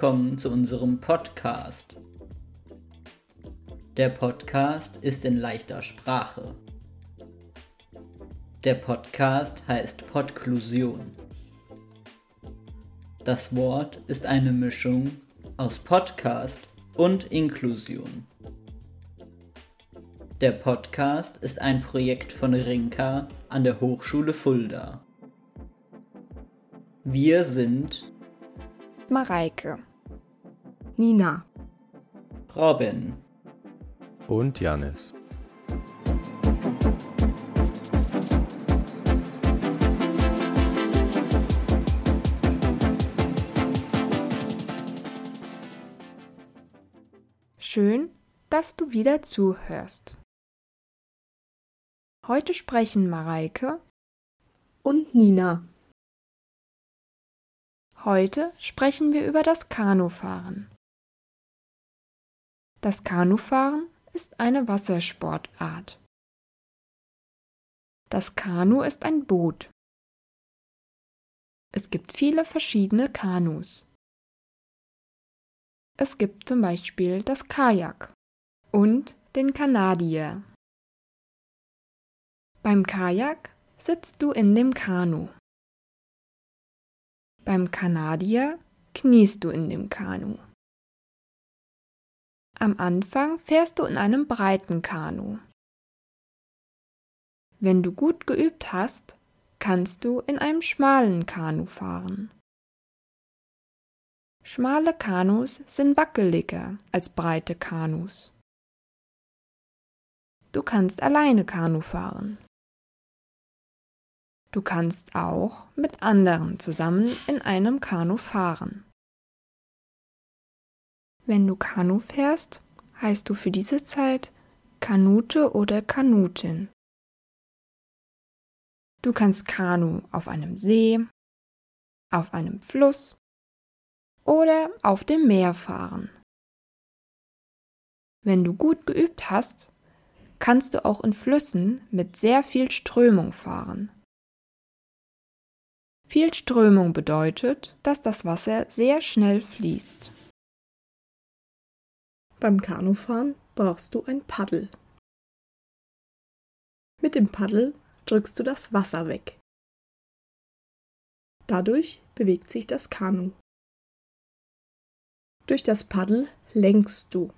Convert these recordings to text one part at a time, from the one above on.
willkommen zu unserem Podcast. Der Podcast ist in leichter Sprache. Der Podcast heißt Podklusion. Das Wort ist eine Mischung aus Podcast und Inklusion. Der Podcast ist ein Projekt von Rinka an der Hochschule Fulda. Wir sind Mareike, Nina, Robin, und Janis. schön, dass du wieder zuhörst. Heute sprechen Mareike und Nina. Heute sprechen wir über das Kanufahren. Das Kanufahren ist eine Wassersportart. Das Kanu ist ein Boot. Es gibt viele verschiedene Kanus. Es gibt zum Beispiel das Kajak und den Kanadier. Beim Kajak sitzt du in dem Kanu. Beim Kanadier kniest du in dem Kanu. Am Anfang fährst du in einem breiten Kanu. Wenn du gut geübt hast, kannst du in einem schmalen Kanu fahren. Schmale Kanus sind wackeliger als breite Kanus. Du kannst alleine Kanu fahren. Du kannst auch mit anderen zusammen in einem Kanu fahren. Wenn du Kanu fährst, heißt du für diese Zeit Kanute oder Kanutin. Du kannst Kanu auf einem See, auf einem Fluss oder auf dem Meer fahren. Wenn du gut geübt hast, kannst du auch in Flüssen mit sehr viel Strömung fahren. Viel Strömung bedeutet, dass das Wasser sehr schnell fließt. Beim Kanufahren brauchst du ein Paddel. Mit dem Paddel drückst du das Wasser weg. Dadurch bewegt sich das Kanu. Durch das Paddel lenkst du.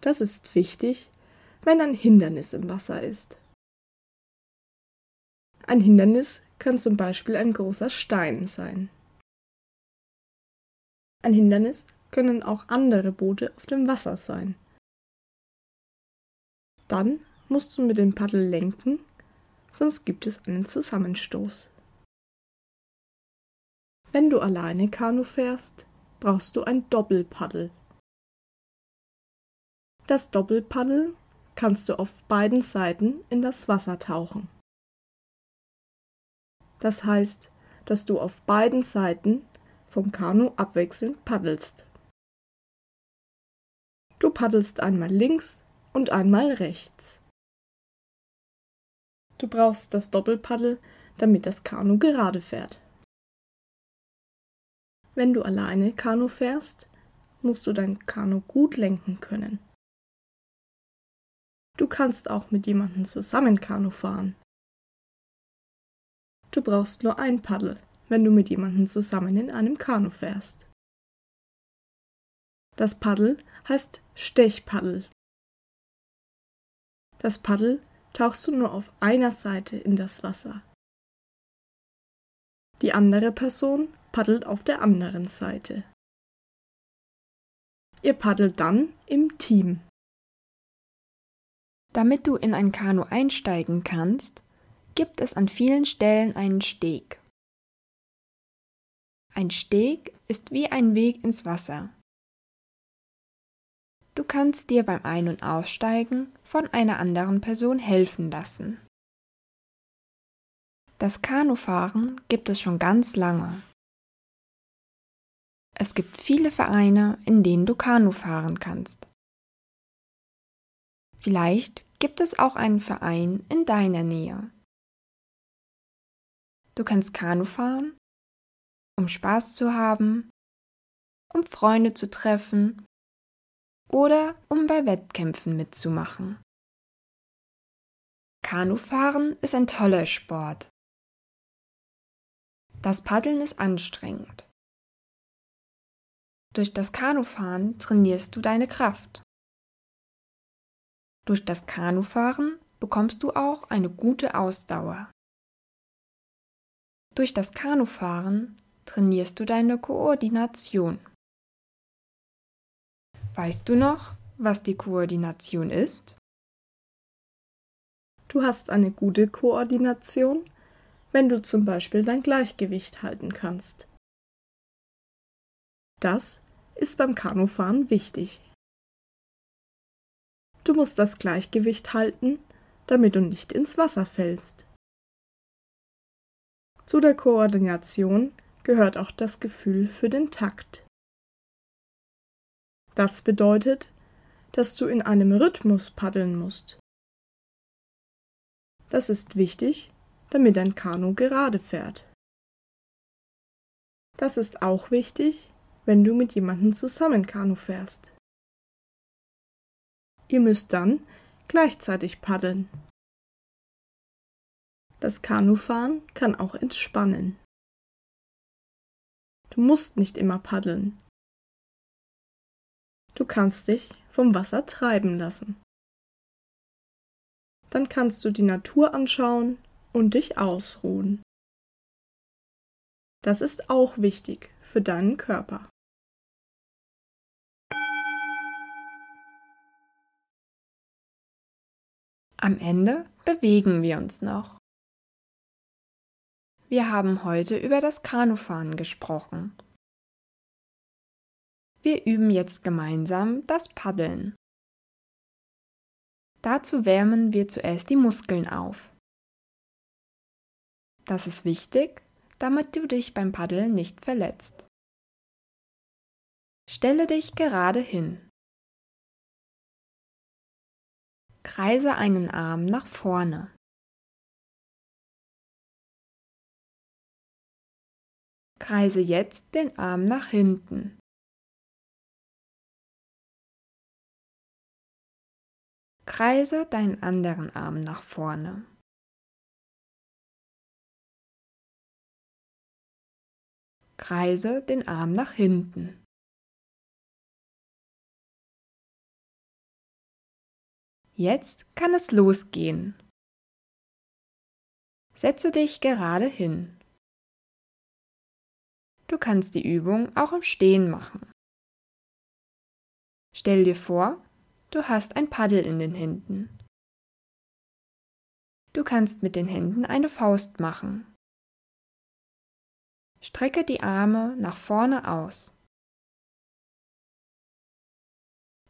Das ist wichtig, wenn ein Hindernis im Wasser ist. Ein Hindernis kann zum Beispiel ein großer Stein sein. Ein Hindernis können auch andere Boote auf dem Wasser sein. Dann musst du mit dem Paddel lenken, sonst gibt es einen Zusammenstoß. Wenn du alleine Kanu fährst, brauchst du ein Doppelpaddel. Das Doppelpaddel kannst du auf beiden Seiten in das Wasser tauchen. Das heißt, dass du auf beiden Seiten vom Kanu abwechselnd paddelst. Du paddelst einmal links und einmal rechts. Du brauchst das Doppelpaddel, damit das Kanu gerade fährt. Wenn du alleine Kanu fährst, musst du dein Kanu gut lenken können. Du kannst auch mit jemandem zusammen Kanu fahren. Du brauchst nur ein Paddel, wenn du mit jemandem zusammen in einem Kanu fährst. Das Paddel heißt Stechpaddel. Das Paddel tauchst du nur auf einer Seite in das Wasser. Die andere Person paddelt auf der anderen Seite. Ihr paddelt dann im Team. Damit du in ein Kanu einsteigen kannst, gibt es an vielen Stellen einen Steg. Ein Steg ist wie ein Weg ins Wasser. Du kannst dir beim Ein- und Aussteigen von einer anderen Person helfen lassen. Das Kanufahren gibt es schon ganz lange. Es gibt viele Vereine, in denen du Kanu fahren kannst. Vielleicht gibt es auch einen Verein in deiner Nähe. Du kannst Kanu fahren, um Spaß zu haben um Freunde zu treffen oder um bei Wettkämpfen mitzumachen. Kanufahren ist ein toller Sport. Das Paddeln ist anstrengend. Durch das Kanufahren trainierst du deine Kraft. Durch das Kanufahren bekommst du auch eine gute Ausdauer. Durch das Kanufahren trainierst du deine Koordination. Weißt du noch, was die Koordination ist? Du hast eine gute Koordination, wenn du zum Beispiel dein Gleichgewicht halten kannst. Das ist beim Kanufahren wichtig. Du musst das Gleichgewicht halten, damit du nicht ins Wasser fällst. Zu der Koordination gehört auch das Gefühl für den Takt. Das bedeutet, dass du in einem Rhythmus paddeln musst. Das ist wichtig, damit dein Kanu gerade fährt. Das ist auch wichtig, wenn du mit jemandem zusammen Kanu fährst. Ihr müsst dann gleichzeitig paddeln. Das Kanufahren kann auch entspannen. Du musst nicht immer paddeln. Du kannst dich vom Wasser treiben lassen. Dann kannst du die Natur anschauen und dich ausruhen. Das ist auch wichtig für deinen Körper. Am Ende bewegen wir uns noch. Wir haben heute über das Kanufahren gesprochen. Wir üben jetzt gemeinsam das Paddeln. Dazu wärmen wir zuerst die Muskeln auf. Das ist wichtig, damit du dich beim Paddeln nicht verletzt. Stelle dich gerade hin. Kreise einen Arm nach vorne. Kreise jetzt den Arm nach hinten. Kreise deinen anderen Arm nach vorne. Kreise den Arm nach hinten. Jetzt kann es losgehen. Setze dich gerade hin. Du kannst die Übung auch im Stehen machen. Stell dir vor, du hast ein Paddel in den Händen. Du kannst mit den Händen eine Faust machen. Strecke die Arme nach vorne aus.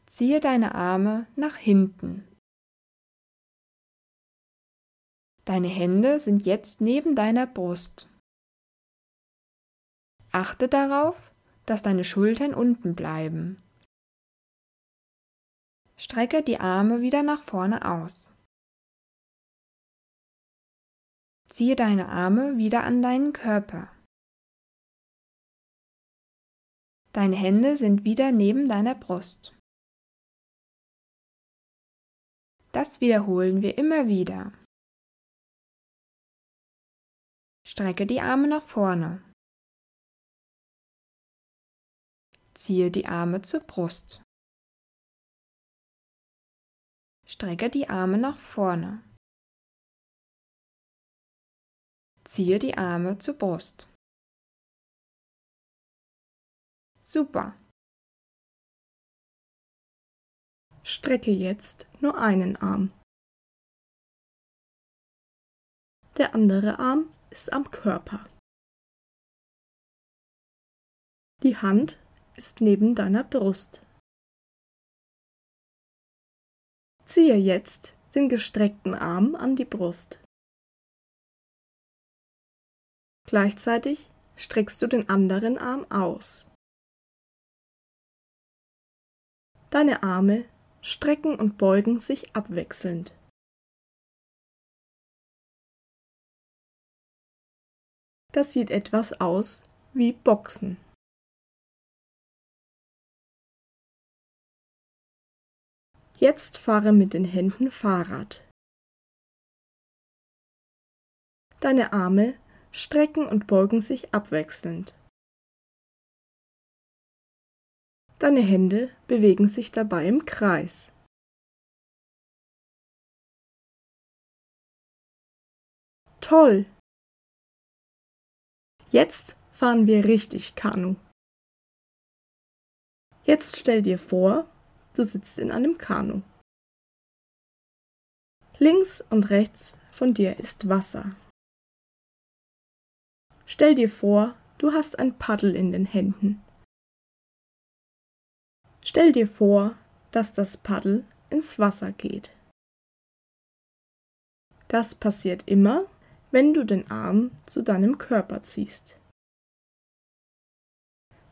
Ziehe deine Arme nach hinten. Deine Hände sind jetzt neben deiner Brust. Achte darauf, dass deine Schultern unten bleiben. Strecke die Arme wieder nach vorne aus. Ziehe deine Arme wieder an deinen Körper. Deine Hände sind wieder neben deiner Brust. Das wiederholen wir immer wieder. Strecke die Arme nach vorne. Ziehe die Arme zur Brust. Strecke die Arme nach vorne. Ziehe die Arme zur Brust. Super. Strecke jetzt nur einen Arm. Der andere Arm ist am Körper. Die Hand ist neben deiner Brust. Ziehe jetzt den gestreckten Arm an die Brust. Gleichzeitig streckst du den anderen Arm aus. Deine Arme strecken und beugen sich abwechselnd. Das sieht etwas aus wie Boxen. Jetzt fahre mit den Händen Fahrrad. Deine Arme strecken und beugen sich abwechselnd. Deine Hände bewegen sich dabei im Kreis. Toll! Jetzt fahren wir richtig Kanu. Jetzt stell dir vor, du sitzt in einem Kanu. Links und rechts von dir ist Wasser. Stell dir vor, du hast ein Paddel in den Händen. Stell dir vor, dass das Paddel ins Wasser geht. Das passiert immer, wenn du den Arm zu deinem Körper ziehst.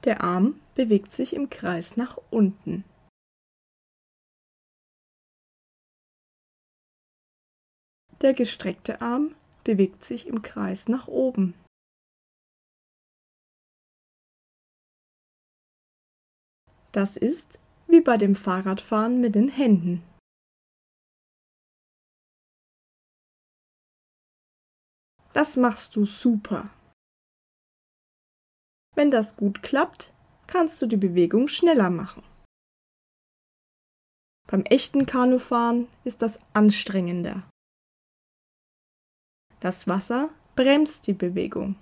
Der Arm bewegt sich im Kreis nach unten. Der gestreckte Arm bewegt sich im Kreis nach oben. Das ist wie bei dem Fahrradfahren mit den Händen. Das machst du super. Wenn das gut klappt, kannst du die Bewegung schneller machen. Beim echten Kanufahren ist das anstrengender. Das Wasser bremst die Bewegung.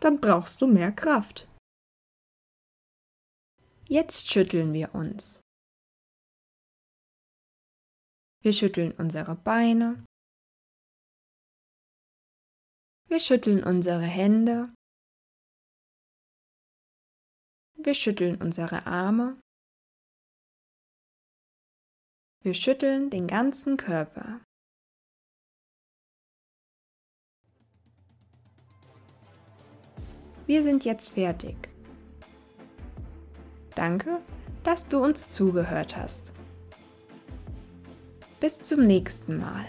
Dann brauchst du mehr Kraft. Jetzt schütteln wir uns. Wir schütteln unsere Beine. Wir schütteln unsere Hände. Wir schütteln unsere Arme. Wir schütteln den ganzen Körper. Wir sind jetzt fertig. Danke, dass du uns zugehört hast. Bis zum nächsten Mal.